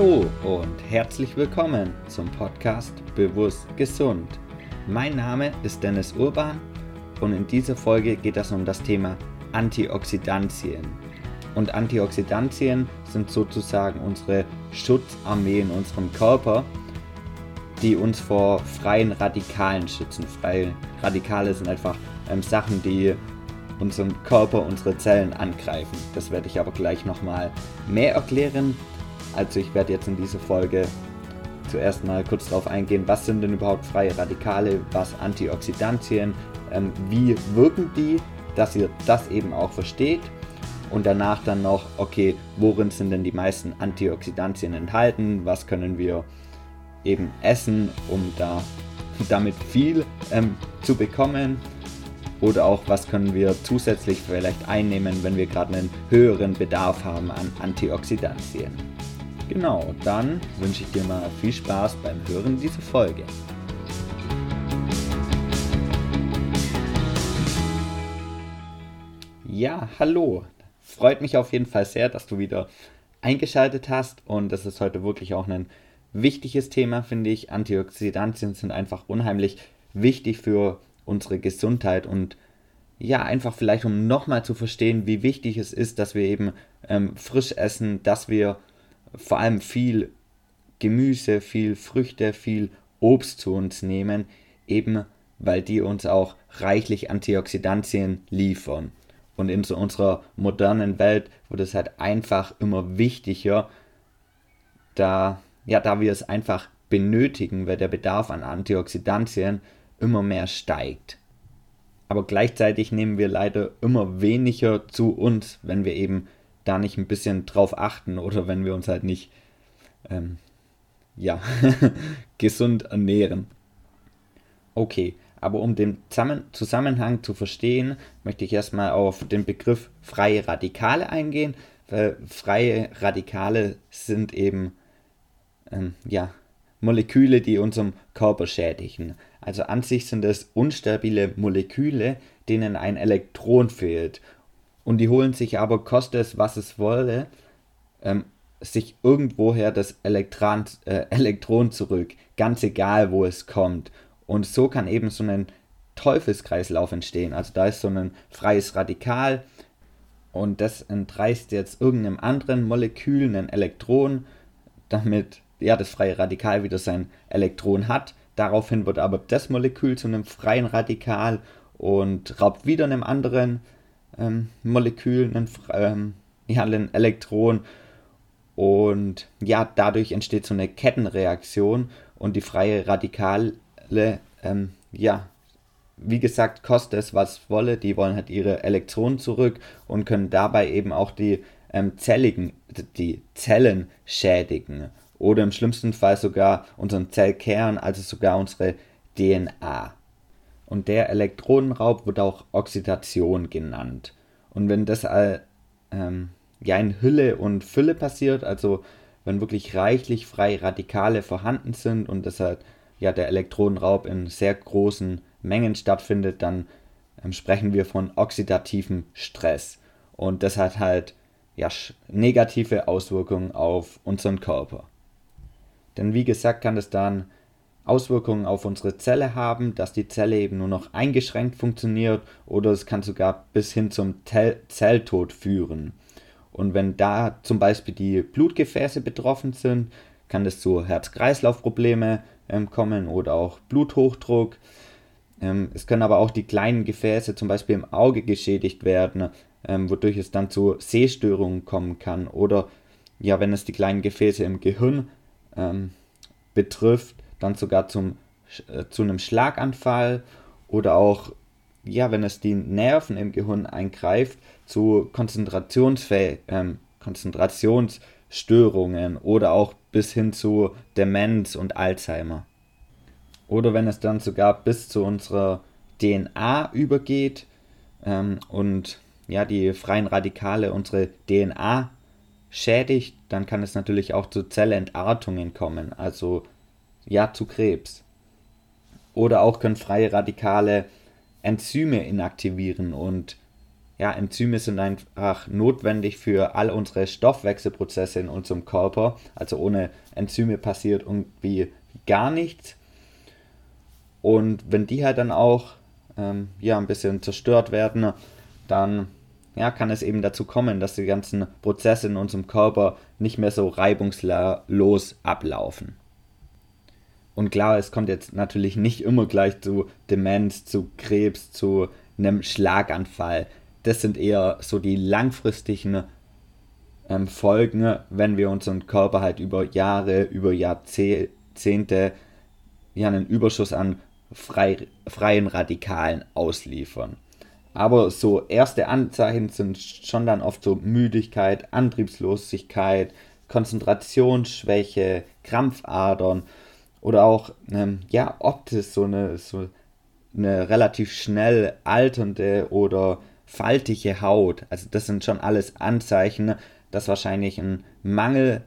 Hallo und herzlich willkommen zum Podcast Bewusst Gesund. Mein Name ist Dennis Urban und in dieser Folge geht es um das Thema Antioxidantien. Und Antioxidantien sind sozusagen unsere Schutzarmee in unserem Körper, die uns vor freien Radikalen schützen. Freie Radikale sind einfach ähm, Sachen, die unseren Körper, unsere Zellen angreifen. Das werde ich aber gleich nochmal mehr erklären. Also ich werde jetzt in dieser Folge zuerst mal kurz darauf eingehen, was sind denn überhaupt freie Radikale, was Antioxidantien, ähm, wie wirken die, dass ihr das eben auch versteht. Und danach dann noch, okay, worin sind denn die meisten Antioxidantien enthalten, was können wir eben essen, um da damit viel ähm, zu bekommen oder auch was können wir zusätzlich vielleicht einnehmen, wenn wir gerade einen höheren Bedarf haben an Antioxidantien. Genau, dann wünsche ich dir mal viel Spaß beim Hören dieser Folge. Ja, hallo. Freut mich auf jeden Fall sehr, dass du wieder eingeschaltet hast und das ist heute wirklich auch ein wichtiges Thema, finde ich. Antioxidantien sind einfach unheimlich wichtig für unsere Gesundheit und ja, einfach vielleicht um nochmal zu verstehen, wie wichtig es ist, dass wir eben ähm, frisch essen, dass wir vor allem viel Gemüse, viel Früchte, viel Obst zu uns nehmen, eben weil die uns auch reichlich Antioxidantien liefern. Und in so unserer modernen Welt wird es halt einfach immer wichtiger, da, ja, da wir es einfach benötigen, weil der Bedarf an Antioxidantien immer mehr steigt. Aber gleichzeitig nehmen wir leider immer weniger zu uns, wenn wir eben da nicht ein bisschen drauf achten oder wenn wir uns halt nicht ähm, ja, gesund ernähren. Okay, aber um den Zusammenhang zu verstehen, möchte ich erstmal auf den Begriff freie Radikale eingehen. Weil freie Radikale sind eben ähm, ja, Moleküle, die unserem Körper schädigen. Also an sich sind es unstabile Moleküle, denen ein Elektron fehlt und die holen sich aber, koste es was es wolle, ähm, sich irgendwoher das Elektron, äh, Elektron zurück, ganz egal wo es kommt. Und so kann eben so ein Teufelskreislauf entstehen. Also da ist so ein freies Radikal und das entreißt jetzt irgendeinem anderen Molekül ein Elektron, damit ja das freie Radikal wieder sein Elektron hat. Daraufhin wird aber das Molekül zu einem freien Radikal und raubt wieder einem anderen ähm, Molekül, ein, ähm, ja, ein Elektron. Und ja, dadurch entsteht so eine Kettenreaktion und die freie Radikale, ähm, ja, wie gesagt, kostet es was wolle, die wollen halt ihre Elektronen zurück und können dabei eben auch die ähm, Zelligen, die Zellen schädigen oder im schlimmsten Fall sogar unseren Zellkern, also sogar unsere DNA. Und der Elektronenraub wird auch Oxidation genannt. Und wenn das all, ähm, ja in Hülle und Fülle passiert, also wenn wirklich reichlich freie Radikale vorhanden sind und deshalb ja der Elektronenraub in sehr großen Mengen stattfindet, dann ähm, sprechen wir von oxidativem Stress. Und das hat halt ja, negative Auswirkungen auf unseren Körper. Denn wie gesagt, kann es dann Auswirkungen auf unsere Zelle haben, dass die Zelle eben nur noch eingeschränkt funktioniert oder es kann sogar bis hin zum Tel Zelltod führen. Und wenn da zum Beispiel die Blutgefäße betroffen sind, kann es zu Herz-Kreislauf-Probleme ähm, kommen oder auch Bluthochdruck. Ähm, es können aber auch die kleinen Gefäße zum Beispiel im Auge geschädigt werden, ähm, wodurch es dann zu Sehstörungen kommen kann. Oder ja, wenn es die kleinen Gefäße im Gehirn ähm, betrifft, dann sogar zum, äh, zu einem Schlaganfall oder auch, ja, wenn es die Nerven im Gehirn eingreift, zu Konzentrationsfäh ähm, Konzentrationsstörungen oder auch bis hin zu Demenz und Alzheimer. Oder wenn es dann sogar bis zu unserer DNA übergeht ähm, und ja, die freien Radikale unsere DNA schädigt, dann kann es natürlich auch zu Zellentartungen kommen, also ja zu Krebs. Oder auch können freie Radikale Enzyme inaktivieren und ja, Enzyme sind einfach notwendig für all unsere Stoffwechselprozesse in unserem Körper. Also ohne Enzyme passiert irgendwie gar nichts. Und wenn die halt dann auch ähm, ja, ein bisschen zerstört werden, dann ja, kann es eben dazu kommen, dass die ganzen Prozesse in unserem Körper nicht mehr so reibungslos ablaufen. Und klar, es kommt jetzt natürlich nicht immer gleich zu Demenz, zu Krebs, zu einem Schlaganfall. Das sind eher so die langfristigen ähm, Folgen, wenn wir unseren Körper halt über Jahre, über Jahrzehnte ja, einen Überschuss an frei, freien Radikalen ausliefern. Aber so erste Anzeichen sind schon dann oft so Müdigkeit, Antriebslosigkeit, Konzentrationsschwäche, Krampfadern oder auch ähm, ja optisch so eine so eine relativ schnell alternde oder faltige Haut. Also das sind schon alles Anzeichen, dass wahrscheinlich ein Mangel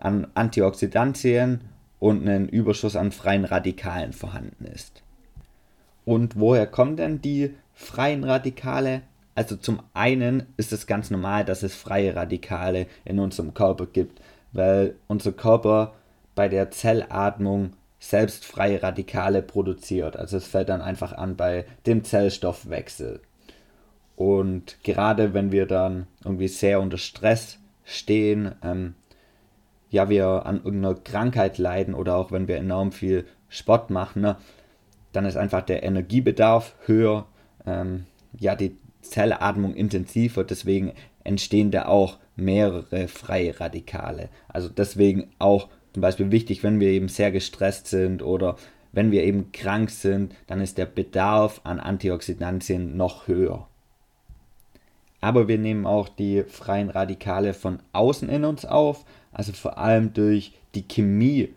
an Antioxidantien und ein Überschuss an freien Radikalen vorhanden ist. Und woher kommen denn die freien Radikale? Also zum einen ist es ganz normal, dass es freie Radikale in unserem Körper gibt, weil unser Körper bei der Zellatmung selbst freie Radikale produziert. Also es fällt dann einfach an bei dem Zellstoffwechsel. Und gerade wenn wir dann irgendwie sehr unter Stress stehen, ähm, ja, wir an irgendeiner Krankheit leiden oder auch wenn wir enorm viel Sport machen, ne, dann ist einfach der Energiebedarf höher, ähm, ja, die Zellatmung intensiver, deswegen entstehen da auch mehrere freie Radikale. Also deswegen auch zum Beispiel wichtig, wenn wir eben sehr gestresst sind oder wenn wir eben krank sind, dann ist der Bedarf an Antioxidantien noch höher. Aber wir nehmen auch die freien Radikale von außen in uns auf, also vor allem durch die Chemie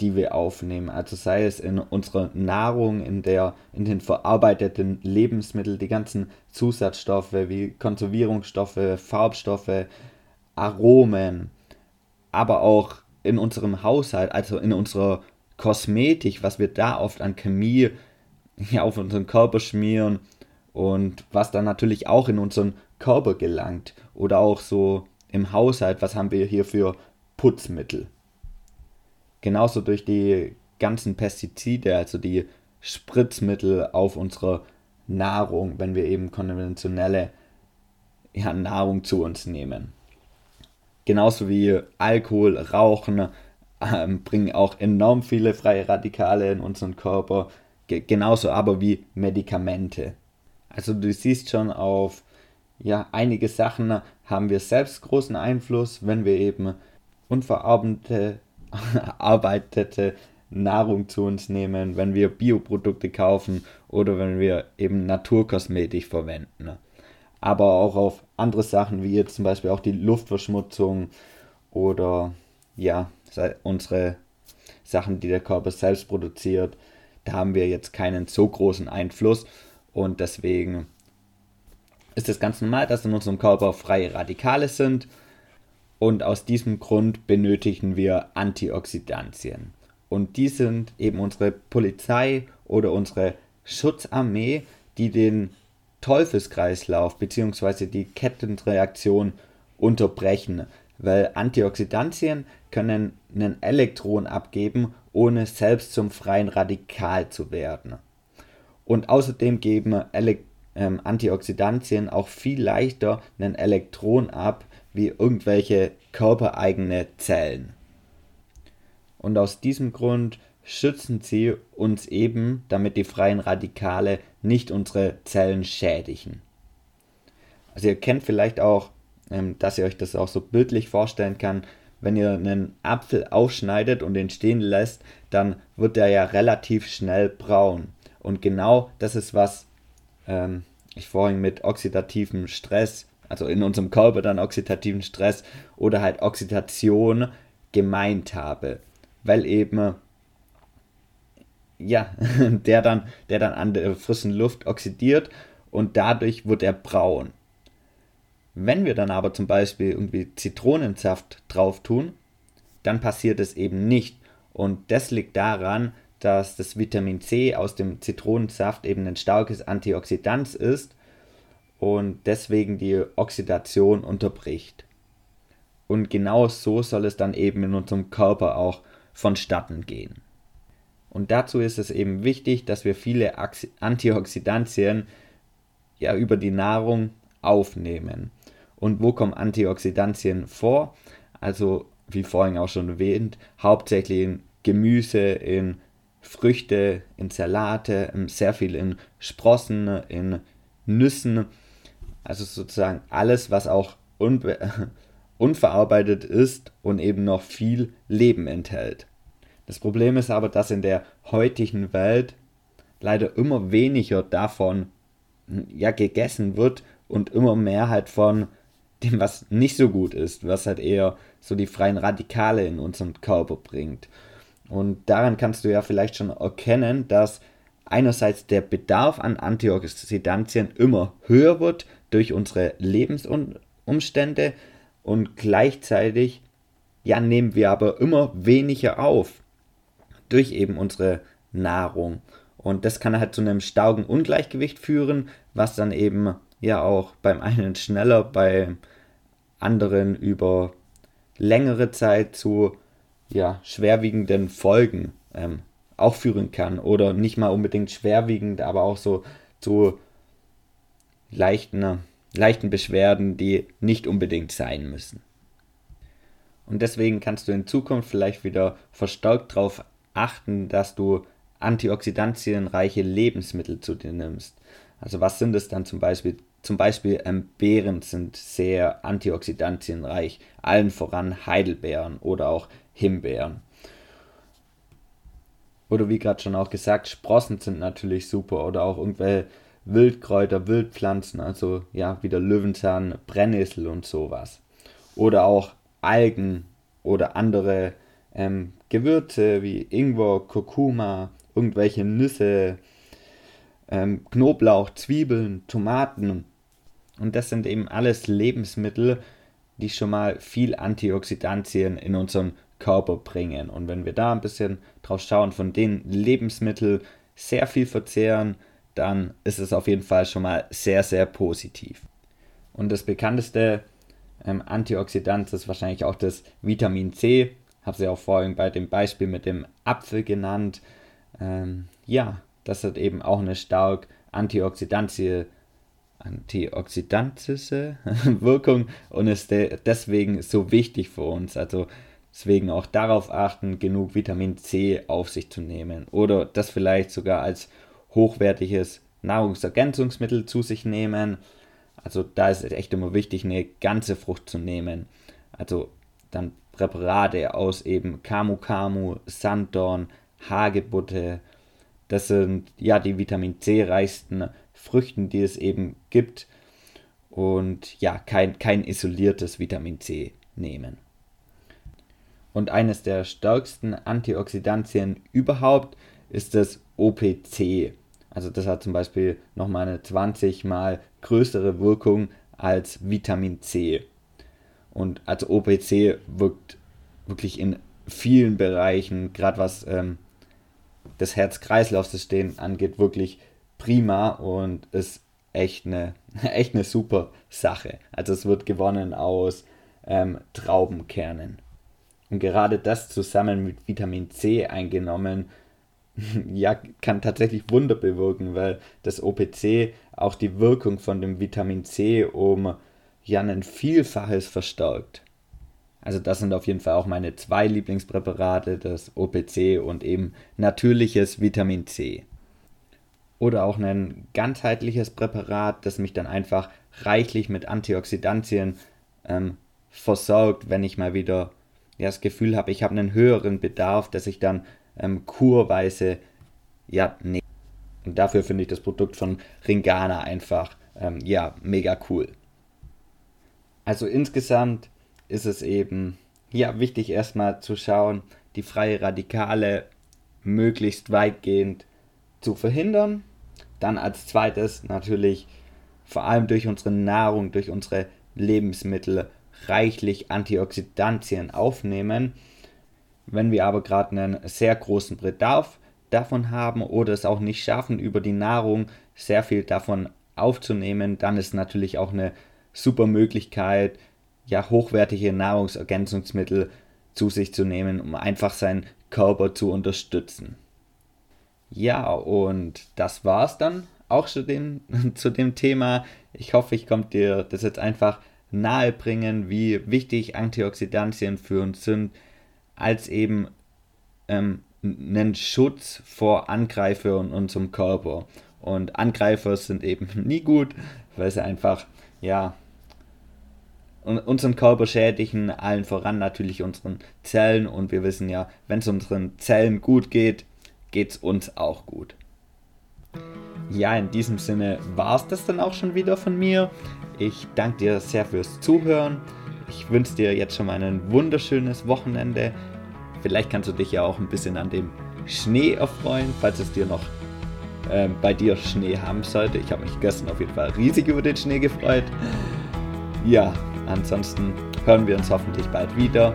die wir aufnehmen. Also sei es in unserer Nahrung, in, der, in den verarbeiteten Lebensmitteln, die ganzen Zusatzstoffe wie Konservierungsstoffe, Farbstoffe, Aromen, aber auch in unserem Haushalt, also in unserer Kosmetik, was wir da oft an Chemie ja, auf unseren Körper schmieren und was dann natürlich auch in unseren Körper gelangt. Oder auch so im Haushalt, was haben wir hier für Putzmittel genauso durch die ganzen Pestizide, also die Spritzmittel auf unsere Nahrung, wenn wir eben konventionelle ja, Nahrung zu uns nehmen. Genauso wie Alkohol, Rauchen äh, bringen auch enorm viele freie Radikale in unseren Körper, Ge genauso aber wie Medikamente. Also du siehst schon auf ja, einige Sachen haben wir selbst großen Einfluss, wenn wir eben unverarbeitete arbeitete Nahrung zu uns nehmen, wenn wir Bioprodukte kaufen oder wenn wir eben Naturkosmetik verwenden. Aber auch auf andere Sachen wie jetzt zum Beispiel auch die Luftverschmutzung oder ja, unsere Sachen, die der Körper selbst produziert, da haben wir jetzt keinen so großen Einfluss und deswegen ist es ganz normal, dass in unserem Körper freie Radikale sind und aus diesem Grund benötigen wir Antioxidantien. Und die sind eben unsere Polizei oder unsere Schutzarmee, die den Teufelskreislauf bzw. die Kettenreaktion unterbrechen, weil Antioxidantien können einen Elektron abgeben, ohne selbst zum freien Radikal zu werden. Und außerdem geben Ele ähm, Antioxidantien auch viel leichter einen Elektron ab, wie irgendwelche körpereigene Zellen. Und aus diesem Grund schützen sie uns eben, damit die freien Radikale nicht unsere Zellen schädigen. Also ihr kennt vielleicht auch, ähm, dass ihr euch das auch so bildlich vorstellen kann, wenn ihr einen Apfel aufschneidet und den stehen lässt, dann wird der ja relativ schnell braun. Und genau das ist was ähm, ich vorhin mit oxidativem Stress also in unserem Körper dann oxidativen Stress oder halt Oxidation gemeint habe. Weil eben ja, der dann, der dann an der frischen Luft oxidiert und dadurch wird er braun. Wenn wir dann aber zum Beispiel irgendwie Zitronensaft drauf tun, dann passiert es eben nicht. Und das liegt daran, dass das Vitamin C aus dem Zitronensaft eben ein starkes Antioxidant ist und deswegen die Oxidation unterbricht. Und genau so soll es dann eben in unserem Körper auch vonstatten gehen. Und dazu ist es eben wichtig, dass wir viele Antioxidantien ja über die Nahrung aufnehmen. Und wo kommen Antioxidantien vor? Also, wie vorhin auch schon erwähnt, hauptsächlich in Gemüse, in Früchte, in Salate, sehr viel in Sprossen, in Nüssen. Also sozusagen alles, was auch unverarbeitet ist und eben noch viel Leben enthält. Das Problem ist aber, dass in der heutigen Welt leider immer weniger davon ja gegessen wird und immer mehr halt von dem, was nicht so gut ist, was halt eher so die freien Radikale in unseren Körper bringt. Und daran kannst du ja vielleicht schon erkennen, dass einerseits der Bedarf an Antioxidantien immer höher wird durch unsere Lebensumstände und gleichzeitig ja nehmen wir aber immer weniger auf durch eben unsere Nahrung. Und das kann halt zu einem starken Ungleichgewicht führen, was dann eben ja auch beim einen schneller, beim anderen über längere Zeit zu ja, schwerwiegenden Folgen ähm, auch führen kann. Oder nicht mal unbedingt schwerwiegend, aber auch so zu leichten, leichten Beschwerden, die nicht unbedingt sein müssen. Und deswegen kannst du in Zukunft vielleicht wieder verstärkt darauf achten, dass du antioxidantienreiche Lebensmittel zu dir nimmst. Also was sind es dann zum Beispiel? Zum Beispiel ähm, Beeren sind sehr antioxidantienreich, allen voran Heidelbeeren oder auch Himbeeren. Oder wie gerade schon auch gesagt, Sprossen sind natürlich super oder auch irgendwelche Wildkräuter, Wildpflanzen, also ja, wieder Löwenzahn, Brennnessel und sowas. Oder auch Algen oder andere ähm, Gewürze wie Ingwer, Kurkuma, irgendwelche Nüsse, ähm, Knoblauch, Zwiebeln, Tomaten. Und das sind eben alles Lebensmittel, die schon mal viel Antioxidantien in unseren Körper bringen. Und wenn wir da ein bisschen drauf schauen, von den Lebensmitteln sehr viel verzehren, dann ist es auf jeden Fall schon mal sehr, sehr positiv. Und das bekannteste ähm, Antioxidant ist wahrscheinlich auch das Vitamin C. Habe sie auch vorhin bei dem Beispiel mit dem Apfel genannt. Ähm, ja, das hat eben auch eine stark antioxidantische, antioxidantische Wirkung und ist de deswegen so wichtig für uns. Also deswegen auch darauf achten, genug Vitamin C auf sich zu nehmen oder das vielleicht sogar als hochwertiges Nahrungsergänzungsmittel zu sich nehmen. Also da ist es echt immer wichtig, eine ganze Frucht zu nehmen. Also dann Präparate aus eben Camu Camu, Sanddorn, Hagebutte. Das sind ja die Vitamin C reichsten Früchten, die es eben gibt. Und ja, kein, kein isoliertes Vitamin C nehmen. Und eines der stärksten Antioxidantien überhaupt ist das OPC. Also das hat zum Beispiel nochmal eine 20 mal größere Wirkung als Vitamin C. Und als OPC wirkt wirklich in vielen Bereichen, gerade was ähm, das Herz-Kreislauf-System angeht, wirklich prima und ist echt eine, echt eine super Sache. Also es wird gewonnen aus ähm, Traubenkernen. Und gerade das zusammen mit Vitamin C eingenommen ja, kann tatsächlich Wunder bewirken, weil das OPC auch die Wirkung von dem Vitamin C um ja ein Vielfaches verstärkt. Also das sind auf jeden Fall auch meine zwei Lieblingspräparate, das OPC und eben natürliches Vitamin C. Oder auch ein ganzheitliches Präparat, das mich dann einfach reichlich mit Antioxidantien ähm, versorgt, wenn ich mal wieder ja, das Gefühl habe, ich habe einen höheren Bedarf, dass ich dann ähm, kurweise ja, nee. Und dafür finde ich das Produkt von Ringana einfach ähm, ja, mega cool. Also insgesamt ist es eben ja wichtig erstmal zu schauen, die freie Radikale möglichst weitgehend zu verhindern. Dann als zweites natürlich vor allem durch unsere Nahrung, durch unsere Lebensmittel reichlich Antioxidantien aufnehmen wenn wir aber gerade einen sehr großen Bedarf davon haben oder es auch nicht schaffen, über die Nahrung sehr viel davon aufzunehmen, dann ist natürlich auch eine super Möglichkeit, ja, hochwertige Nahrungsergänzungsmittel zu sich zu nehmen, um einfach seinen Körper zu unterstützen. Ja, und das war's dann auch zu dem, zu dem Thema. Ich hoffe, ich konnte dir das jetzt einfach nahebringen, wie wichtig Antioxidantien für uns sind, als eben ähm, einen Schutz vor Angreifern in unserem Körper. Und Angreifer sind eben nie gut, weil sie einfach, ja, unseren Körper schädigen, allen voran natürlich unseren Zellen. Und wir wissen ja, wenn es unseren Zellen gut geht, geht es uns auch gut. Ja, in diesem Sinne war es das dann auch schon wieder von mir. Ich danke dir sehr fürs Zuhören. Ich wünsche dir jetzt schon mal ein wunderschönes Wochenende. Vielleicht kannst du dich ja auch ein bisschen an dem Schnee erfreuen, falls es dir noch äh, bei dir Schnee haben sollte. Ich habe mich gestern auf jeden Fall riesig über den Schnee gefreut. Ja, ansonsten hören wir uns hoffentlich bald wieder.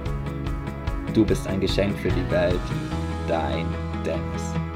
Du bist ein Geschenk für die Welt. Dein Dennis.